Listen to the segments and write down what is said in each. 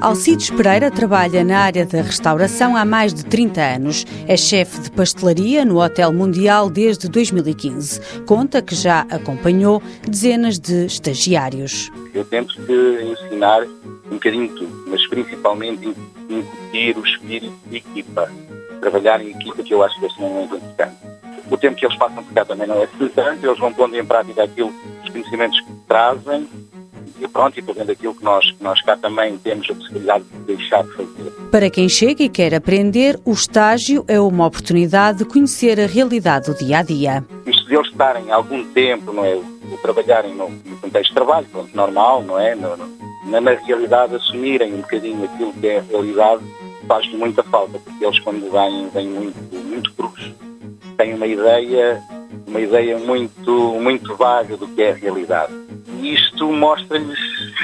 Alcides Pereira trabalha na área da restauração há mais de 30 anos. É chefe de pastelaria no Hotel Mundial desde 2015. Conta que já acompanhou dezenas de estagiários. Eu tento ensinar um bocadinho tudo, mas principalmente incutir o espírito de equipa. Trabalhar em equipa que eu acho que é extremamente importante. O tempo que eles passam por cá também não é tanto, eles vão pondo em prática aquilo, os conhecimentos que trazem e pronto, e fazendo aquilo que nós, que nós cá também temos a possibilidade de deixar de fazer. Para quem chega e quer aprender, o estágio é uma oportunidade de conhecer a realidade do dia a dia. Isto de eles estarem algum tempo, não é? De trabalharem no, no contexto de trabalho, pronto, normal, não é? No, no, na realidade, assumirem um bocadinho aquilo que é a realidade, faz muita falta, porque eles, quando vêm, vêm muito, muito cruz. Têm uma ideia, uma ideia muito, muito vaga do que é a realidade e isto mostra-lhes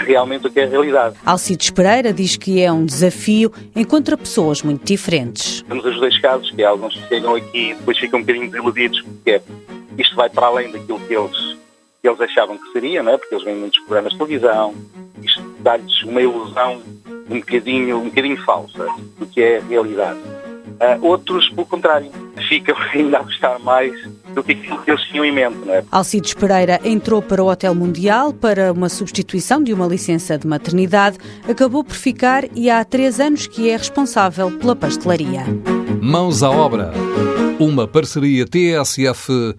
realmente o que é a realidade. Alcides Pereira diz que é um desafio, encontra pessoas muito diferentes. Temos os dois casos, que alguns chegam aqui e depois ficam um bocadinho desiludidos, porque é, isto vai para além daquilo que eles, que eles achavam que seria, não é? porque eles vêm muitos programas de televisão, isto dá-lhes uma ilusão um bocadinho, um bocadinho falsa do que é a realidade. Uh, outros, pelo contrário, ficam ainda a gostar mais do que aquilo que eles tinham em mente. Não é? Alcides Pereira entrou para o Hotel Mundial para uma substituição de uma licença de maternidade, acabou por ficar e há três anos que é responsável pela pastelaria. Mãos à obra. Uma parceria TSF-IEFP.